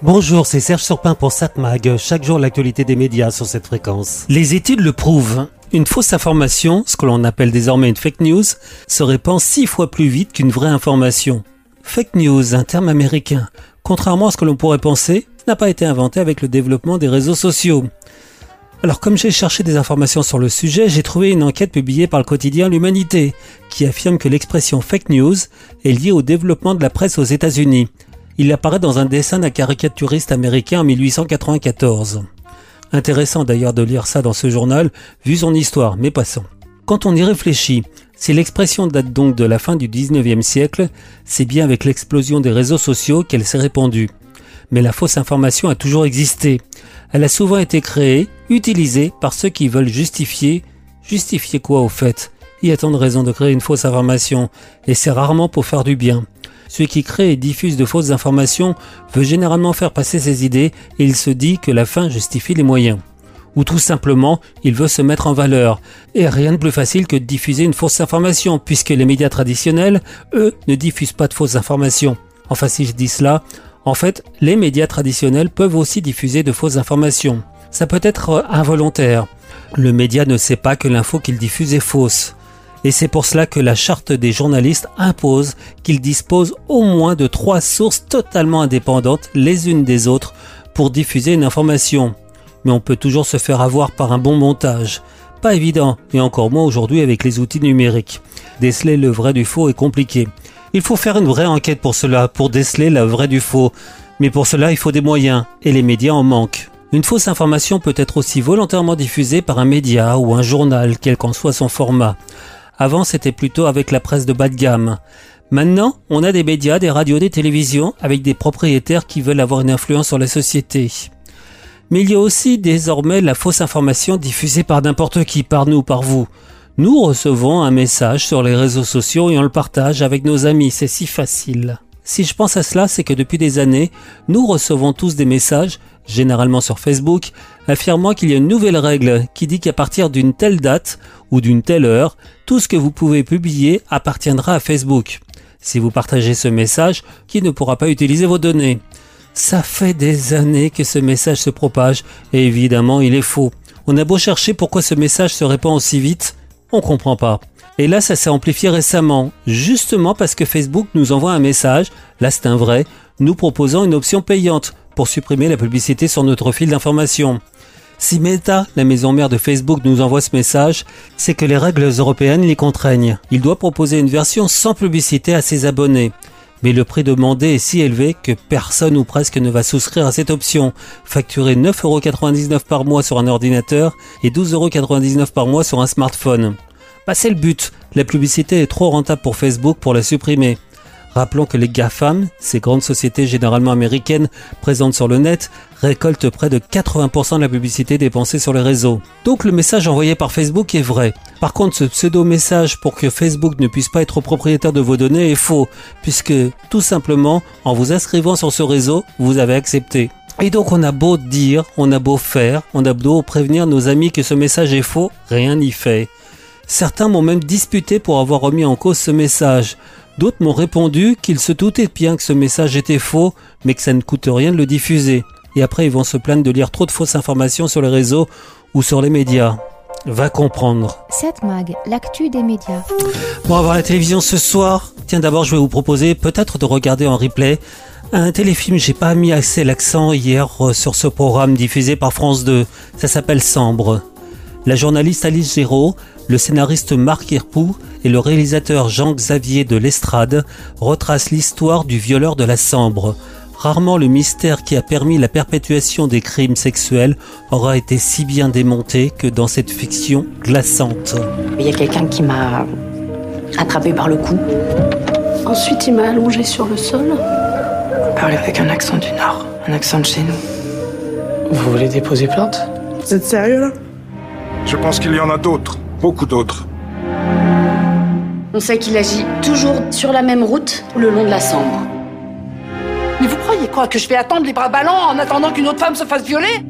Bonjour, c'est Serge Surpin pour SatMag. Chaque jour, l'actualité des médias sur cette fréquence. Les études le prouvent. Une fausse information, ce que l'on appelle désormais une fake news, se répand six fois plus vite qu'une vraie information. Fake news, un terme américain, contrairement à ce que l'on pourrait penser, n'a pas été inventé avec le développement des réseaux sociaux. Alors comme j'ai cherché des informations sur le sujet, j'ai trouvé une enquête publiée par le quotidien L'Humanité, qui affirme que l'expression fake news est liée au développement de la presse aux États-Unis. Il apparaît dans un dessin d'un caricaturiste américain en 1894. Intéressant d'ailleurs de lire ça dans ce journal, vu son histoire, mais passons. Quand on y réfléchit, si l'expression date donc de la fin du 19e siècle, c'est bien avec l'explosion des réseaux sociaux qu'elle s'est répandue. Mais la fausse information a toujours existé. Elle a souvent été créée, utilisée par ceux qui veulent justifier. Justifier quoi au fait? Il y a tant de raisons de créer une fausse information, et c'est rarement pour faire du bien. Celui qui crée et diffuse de fausses informations veut généralement faire passer ses idées et il se dit que la fin justifie les moyens. Ou tout simplement, il veut se mettre en valeur. Et rien de plus facile que de diffuser une fausse information, puisque les médias traditionnels, eux, ne diffusent pas de fausses informations. Enfin, si je dis cela, en fait, les médias traditionnels peuvent aussi diffuser de fausses informations. Ça peut être involontaire. Le média ne sait pas que l'info qu'il diffuse est fausse. Et c'est pour cela que la charte des journalistes impose qu'ils disposent au moins de trois sources totalement indépendantes les unes des autres pour diffuser une information. Mais on peut toujours se faire avoir par un bon montage. Pas évident, et encore moins aujourd'hui avec les outils numériques. Déceler le vrai du faux est compliqué. Il faut faire une vraie enquête pour cela, pour déceler le vrai du faux. Mais pour cela, il faut des moyens, et les médias en manquent. Une fausse information peut être aussi volontairement diffusée par un média ou un journal, quel qu'en soit son format. Avant, c'était plutôt avec la presse de bas de gamme. Maintenant, on a des médias, des radios, des télévisions, avec des propriétaires qui veulent avoir une influence sur la société. Mais il y a aussi désormais la fausse information diffusée par n'importe qui, par nous, par vous. Nous recevons un message sur les réseaux sociaux et on le partage avec nos amis, c'est si facile. Si je pense à cela, c'est que depuis des années, nous recevons tous des messages, généralement sur Facebook, affirmant qu'il y a une nouvelle règle qui dit qu'à partir d'une telle date ou d'une telle heure, tout ce que vous pouvez publier appartiendra à Facebook. Si vous partagez ce message, qui ne pourra pas utiliser vos données? Ça fait des années que ce message se propage et évidemment il est faux. On a beau chercher pourquoi ce message se répand aussi vite, on comprend pas. Et là, ça s'est amplifié récemment, justement parce que Facebook nous envoie un message, là c'est un vrai, nous proposant une option payante pour supprimer la publicité sur notre fil d'information. Si Meta, la maison mère de Facebook, nous envoie ce message, c'est que les règles européennes l'y contraignent. Il doit proposer une version sans publicité à ses abonnés. Mais le prix demandé est si élevé que personne ou presque ne va souscrire à cette option. Facturer 9,99€ par mois sur un ordinateur et 12,99€ par mois sur un smartphone. Bah c'est le but. La publicité est trop rentable pour Facebook pour la supprimer. Rappelons que les GAFAM, ces grandes sociétés généralement américaines présentes sur le net, récoltent près de 80% de la publicité dépensée sur les réseaux. Donc le message envoyé par Facebook est vrai. Par contre, ce pseudo-message pour que Facebook ne puisse pas être propriétaire de vos données est faux, puisque tout simplement, en vous inscrivant sur ce réseau, vous avez accepté. Et donc on a beau dire, on a beau faire, on a beau prévenir nos amis que ce message est faux, rien n'y fait. Certains m'ont même disputé pour avoir remis en cause ce message. D'autres m'ont répondu qu'ils se doutaient bien que ce message était faux, mais que ça ne coûte rien de le diffuser. Et après, ils vont se plaindre de lire trop de fausses informations sur les réseaux ou sur les médias. Va comprendre. Cette mag, l'actu des médias. Bon, on va voir la télévision ce soir. Tiens, d'abord, je vais vous proposer peut-être de regarder en replay un téléfilm. J'ai pas mis assez l'accent hier euh, sur ce programme diffusé par France 2. Ça s'appelle Sambre. La journaliste Alice Géraud le scénariste Marc Herpoux et le réalisateur Jean-Xavier de l'Estrade retracent l'histoire du violeur de la Sambre. Rarement le mystère qui a permis la perpétuation des crimes sexuels aura été si bien démonté que dans cette fiction glaçante. Il y a quelqu'un qui m'a attrapé par le cou. Ensuite, il m'a allongé sur le sol. Vous parlez avec un accent du Nord, un accent de chez nous. Vous voulez déposer plainte? Vous êtes sérieux là? Je pense qu'il y en a d'autres beaucoup d'autres. On sait qu'il agit toujours sur la même route, le long de la Sambre. Mais vous croyez quoi Que je vais attendre les bras ballants en attendant qu'une autre femme se fasse violer?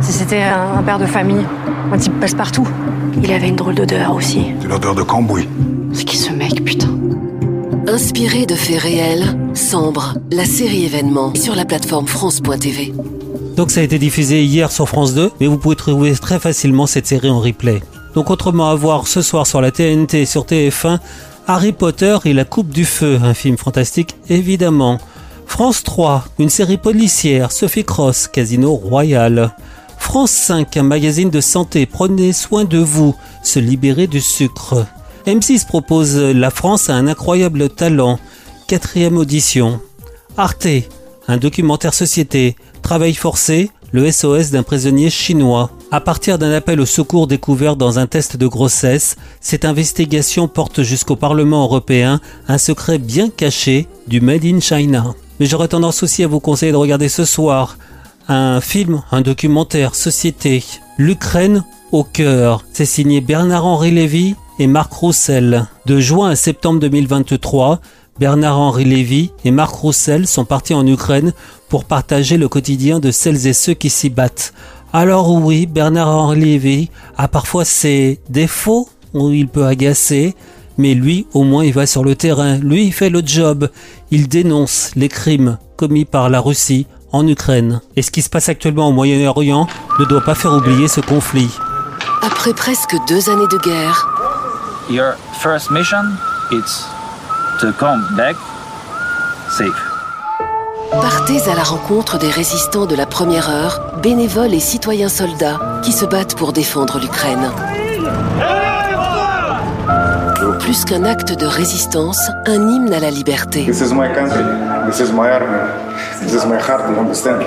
Si c'était un père de famille, un type passe-partout. Il avait une drôle d'odeur aussi. C'est l'odeur de cambouis. C'est qui ce mec, putain? Inspiré de faits réels, Sambre, la série événement sur la plateforme France.tv. Donc ça a été diffusé hier sur France 2, mais vous pouvez trouver très facilement cette série en replay. Donc autrement à voir ce soir sur la TNT sur TF1, Harry Potter et la Coupe du Feu, un film fantastique évidemment. France 3, une série policière, Sophie Cross, Casino Royal. France 5, un magazine de santé, prenez soin de vous, se libérer du sucre. M6 propose La France a un incroyable talent, quatrième audition. Arte, un documentaire société, travail forcé, le SOS d'un prisonnier chinois. À partir d'un appel au secours découvert dans un test de grossesse, cette investigation porte jusqu'au Parlement européen un secret bien caché du Made in China. Mais j'aurais tendance aussi à vous conseiller de regarder ce soir un film, un documentaire société, l'Ukraine au cœur. C'est signé Bernard-Henri Lévy et Marc Roussel. De juin à septembre 2023, Bernard-Henri Lévy et Marc Roussel sont partis en Ukraine pour partager le quotidien de celles et ceux qui s'y battent. Alors oui, Bernard-Henri Lévy a parfois ses défauts où il peut agacer, mais lui au moins il va sur le terrain, lui il fait le job, il dénonce les crimes commis par la Russie en Ukraine. Et ce qui se passe actuellement au Moyen-Orient ne doit pas faire oublier ce conflit. Après presque deux années de guerre, Your first mission is to come back safe. partez à la rencontre des résistants de la première heure, bénévoles et citoyens soldats qui se battent pour défendre l'Ukraine. Plus qu'un acte de résistance, un hymne à la liberté. This is my country. This is my army. This is my heart. You understand?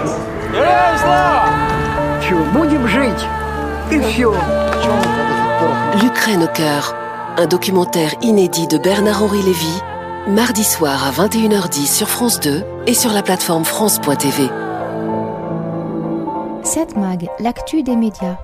L'Ukraine au cœur, un documentaire inédit de Bernard-Henri Lévy, mardi soir à 21h10 sur France 2 et sur la plateforme France.tv. 7 Mag, l'actu des médias.